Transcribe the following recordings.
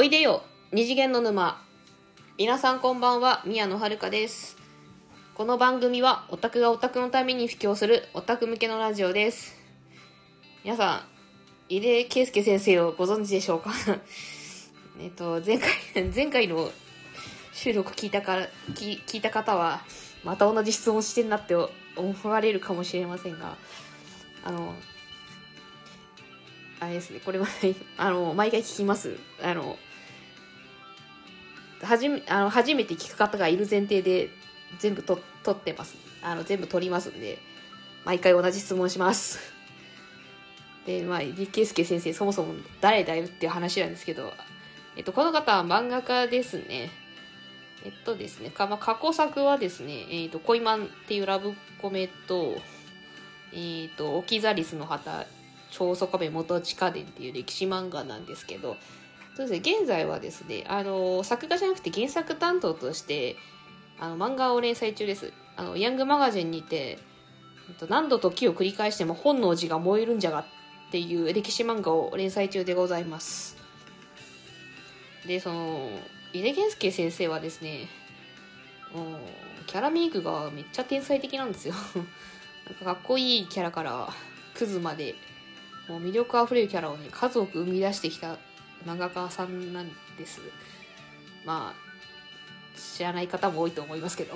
おいでよ二次元の沼。皆さんこんばんは宮野遥です。この番組はオタクがオタクのために布教するオタク向けのラジオです。皆さん井出圭介先生をご存知でしょうか？えっと前回 前回の収録聞いたか聞聞いた方はまた同じ質問してんなって思われるかもしれませんがあのあれですね、これは、あの、毎回聞きます。あの、はじめ、あの、初めて聞く方がいる前提で、全部と、取ってます。あの、全部取りますんで、毎回同じ質問します。で、まあ、李圭介先生、そもそも誰だよっていう話なんですけど、えっと、この方は漫画家ですね。えっとですね、かまあ、過去作はですね、えっと、恋マンっていうラブコメと、えっと、オキザリスの旗、超速部元地下伝っていう歴史漫画なんですけど、そうですね、現在はですね、あの、作画じゃなくて原作担当として、あの、漫画を連載中です。あの、ヤングマガジンにて、何度時を繰り返しても本能寺が燃えるんじゃがっていう歴史漫画を連載中でございます。で、その、井出健介先生はですね、キャラメイクがめっちゃ天才的なんですよ。なんかかっこいいキャラからクズまでもう魅力あふれるキャラをね数多く生み出してきた漫画家さんなんです。まあ知らない方も多いと思いますけど。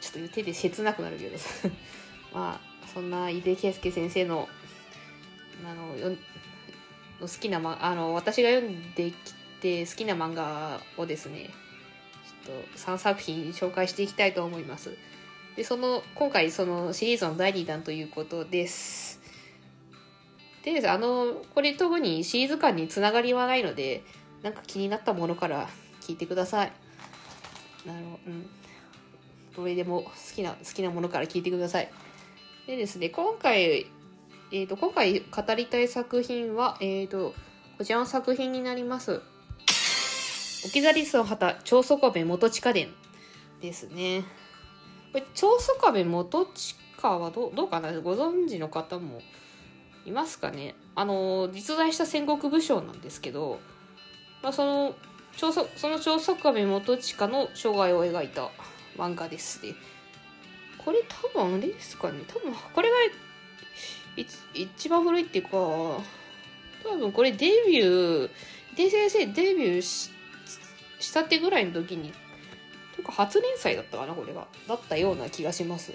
ちょっと言ってて切なくなるけど。まあそんな井出圭介先生のあのよの好きな、ま、あの私が読んできて好きな漫画をですねちょっと3作品紹介していきたいと思います。でその今回そのシリーズの第2弾ということです。であのこれ特にシリーズ間につながりはないのでなんか気になったものから聞いてください。あのうん。どれでも好きな好きなものから聞いてください。でですね今回えー、と今回語りたい作品は、えー、とこちらの作品になります。置き去りすの旗長宗我部元地下伝ですね。これ長宗我部元地下はどうかな？ご存知の方もいますかね。あの実在した戦国武将なんですけど、まあ、その長その長宗我部元親の生涯を描いた漫画ですね。これ多分あれですかね。多分これが一番古いっていうか多分これデビューで先生デビューししたてぐらいの時にとか初連載だったかなこれが。だったような気がします。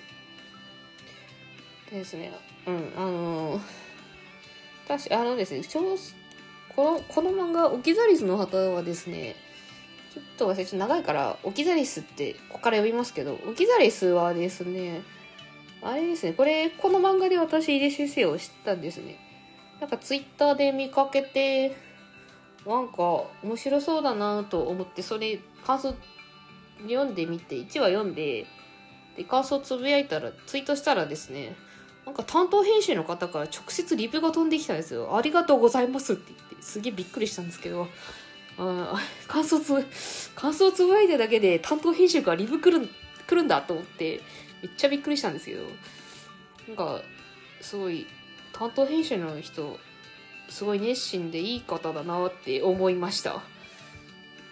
ですね。うんあの確かあのですねこのこの漫画「オキザリスの旗」はですねちょっと忘れちょっと長いからオキザリスってここから読みますけどオキザリスはですねあれですね、これ、この漫画で私、井出先生を知ったんですね。なんかツイッターで見かけて、なんか面白そうだなと思って、それ、感想読んでみて、1話読んで、で、感想つぶやいたら、ツイートしたらですね、なんか担当編集の方から直接リプが飛んできたんですよ。ありがとうございますって言って、すげえびっくりしたんですけど、あ感想つ、感想つぶやいただけで担当編集からリプ来る来るんだと思って、めっちゃびっくりしたんですけど。なんかすごい担当編集の人すごい熱心でいい方だなって思いました。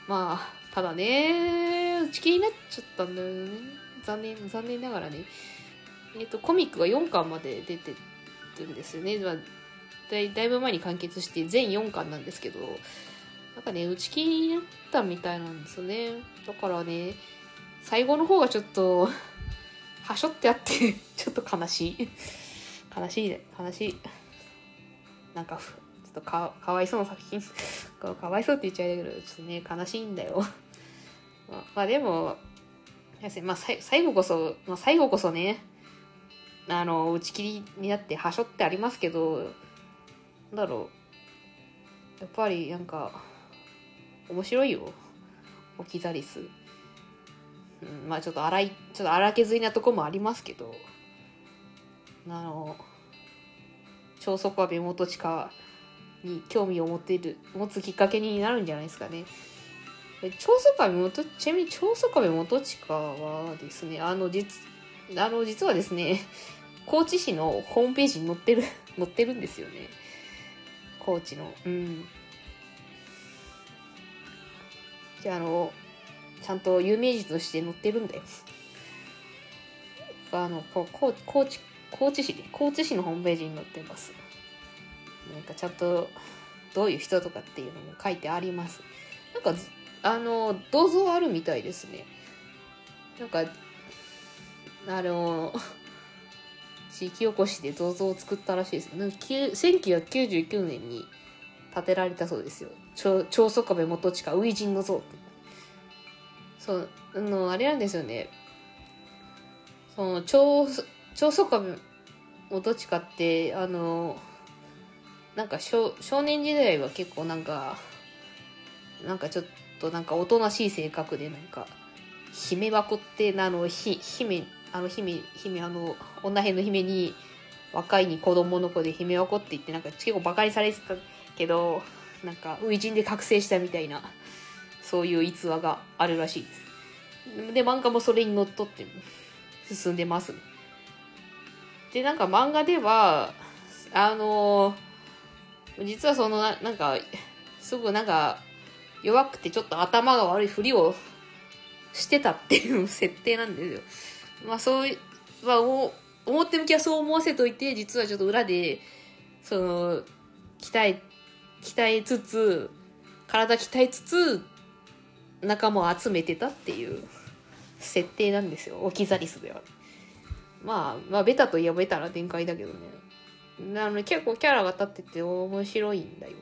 まあただね打ち切りになっちゃったんだよね。残念残念ながらね。えっ、とコミックが4巻まで出てるんですよね、まあ、だいだいぶ前に完結して全4巻なんですけどなんかね打ち切りになったみたいなんですよね。だからね最後の方がちょっとはしょってあってちょっと悲しい。悲しいね。悲しい。なんかちょっとかかわいそうな作品。かかわいそうって言っちゃうけどちょっとね悲しいんだよ。まあ、まあでもまあ、最後こそ、まあ、最後こそねあの打ち切りになってはしょってありますけどなんだろう。やっぱりなんか面白いよ。オキザリスうん、まあちょっと荒いちょっと荒削りなとこもありますけど。あの超速は部元地下に興味を持っている持つきっかけになるんじゃないですかね。超速は元ちなみに超速は元地下はですねあの実あの実はですね高知市のホームページに載ってる 載ってるんですよね。高知の。うん。じゃああのちゃんと有名人として載ってるんだよ。あのこう高知高知市で高知市のホームページに載ってます。なんかちゃんとどういう人とかっていうのも書いてあります。なんかあの銅像あるみたいですね。なんかあの地域おこしで銅像を作ったらしいですなんか1999年に建てられたそうですよ。長宗我部元親初陣の像って。そうあのあれなんですよね。その長長宗我部元親ってあのなんか少少年時代は結構なんかなんかちょっとなんかおとなしい性格でなんか姫箱ってあのひ姫あの姫姫あの女編の姫に若いに子供の子で姫箱って言ってなんか結構バカにされてたけどなんか初陣で覚醒したみたいなそういう逸話があるらしいです。で漫画もそれにのっとって進んでます。でなんか漫画ではあの実はそのななんかすぐなんか弱くてちょっと頭が悪いふりをしてたっていう設定なんですよ。まあそういうまあ表向きはそう思わせといて実はちょっと裏でその鍛え鍛えつつ体鍛えつつ仲間を集めてたっていう設定なんですよ。オキザリスでは。まあまあベタといえばベタな展開だけどね。なので結構キャラが立ってて面白いんだよ。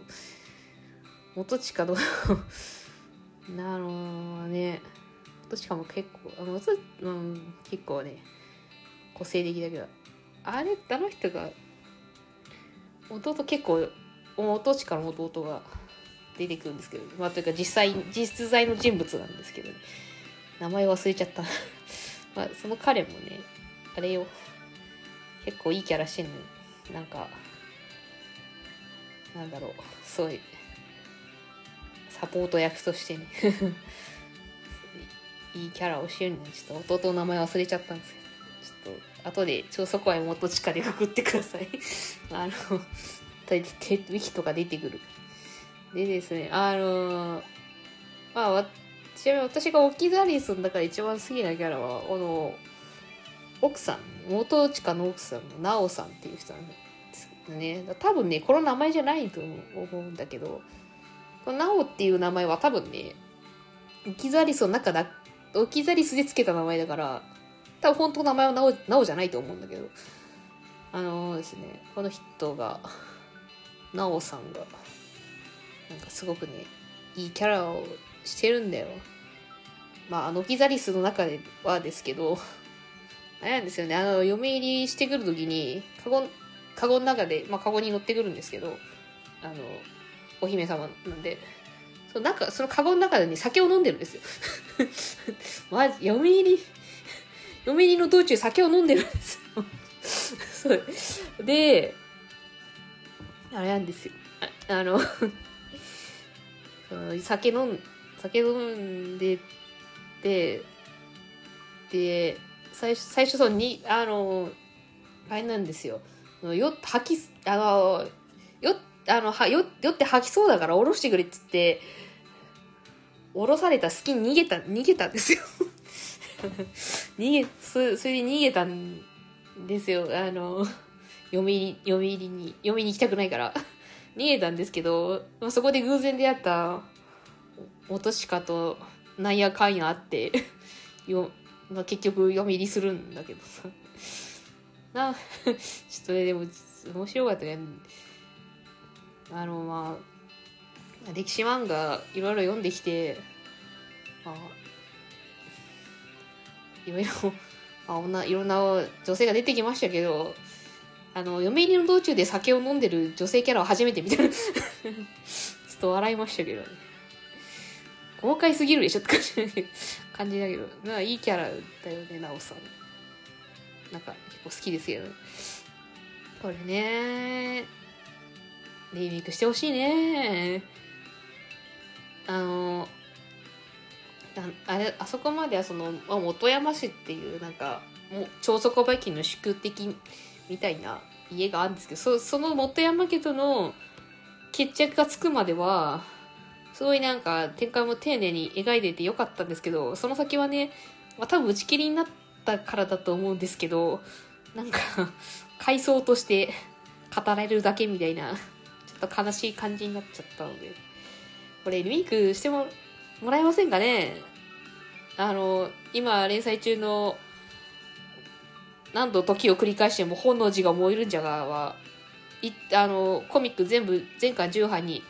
元近の なのね元近も結構あの、うん、結構ね個性的だけどあれあの人が弟結構元近の弟が出てくるんですけどまあというか実際実在の人物なんですけどね。名前忘れちゃった。まあその彼もねあれよ。結構いいキャラしてんのなんかなんだろう。そういうサポート役としてね。いいキャラをしてるのにちょっと弟の名前忘れちゃったんですけど。ちょっと後で超速愛元地下でくくってください。あのウィキとか出てくる。でですねあのまあちなみに私がオキザリスの中で一番好きなキャラはこの奥さん元地下の奥さんのナオさんっていう人なんですね。多分ねこの名前じゃないと思うんだけど。このナオっていう名前は多分ねオキザリスの中だオキザリスで付けた名前だから多分本当の名前はナオナオじゃないと思うんだけど。あのー、ですねこの人がナオさんがなんかすごくねいいキャラをしてるんだよ。まああのオキザリスの中ではですけどあれなんですよね。あの嫁入りしてくる時にカゴカゴの中で、まあ、カゴに乗ってくるんですけどあのお姫様なんで。その中そのカゴの中でね酒を飲んでるんですよ。マジ嫁入り嫁入りの道中酒を飲んでるんですよ。であれなんですよ。ああの 酒飲ん酒飲んでてで最初最初そうにあのあれなんですよ。よ吐きあのよあのはよ酔って吐きそうだから降ろしてくれっつって降ろされた隙に逃げた逃げたんですよ。逃げそそれで逃げたんですよ。あの読み読み入りに読みに行きたくないから。逃げたんですけどまあそこで偶然出会った元鹿となんやかんやあって よまあ、結局読み入りするんだけどさ。なちょっとねでも面白かったね。あのまあ歴史漫画いろいろ読んできてあいろいろ、あ、女いろんな女性が出てきましたけどあの嫁入りの道中で酒を飲んでる女性キャラを初めて見た ちょっと笑いましたけどね豪快すぎるでしょって感じだけど、まあいいキャラだよね、なおさん。なんか結構好きですけど。これね、リメイクしてほしいね。あの、あれ、あそこまではその、ま、本山市っていうなんか、も超底馬家の宿敵みたいな家があるんですけど、そその本山家との決着がつくまでは、すごいなんか展開も丁寧に描いててよかったんですけど、その先はね、まあ、多分打ち切りになったからだと思うんですけど、なんか 回想として語られるだけみたいな、ちょっと悲しい感じになっちゃったので、これリメイクしてももらえませんかね？あの、今連載中の何度時を繰り返しても本能寺が燃えるんじゃがは、いあの、コミック全部全巻10版に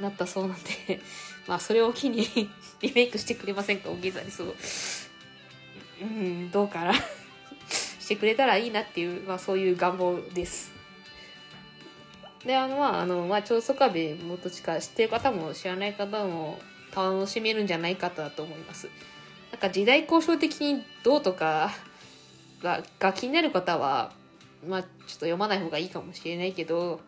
なったそうなんで まあそれを機にリメイクしてくれませんか、大げさにそう。うん、どうかな してくれたらいいなっていう、まあそういう願望です。で、あの、まあ、あの、まあ、超速壁元近知ってる方も知らない方も楽しめるんじゃないかと思います。なんか時代交渉的にどうとかがが気になる方は、まあ、ちょっと読まない方がいいかもしれないけど、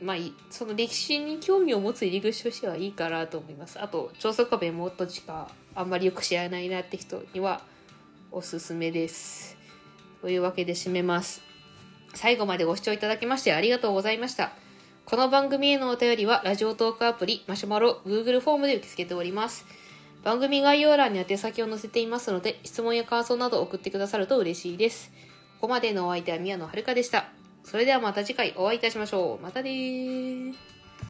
まあ、その歴史に興味を持つ入り口としてはいいかなと思います。あと、超速壁もっと近あんまりよく知らないなって人にはおすすめです。というわけで締めます。最後までご視聴いただきましてありがとうございました。この番組へのお便りは、ラジオトークアプリ、マシュマロ、Google フォームで受け付けております。番組概要欄に宛先を載せていますので、質問や感想など送ってくださると嬉しいです。ここまでのお相手は宮野遥でした。それではまた次回お会いいたしましょう。またね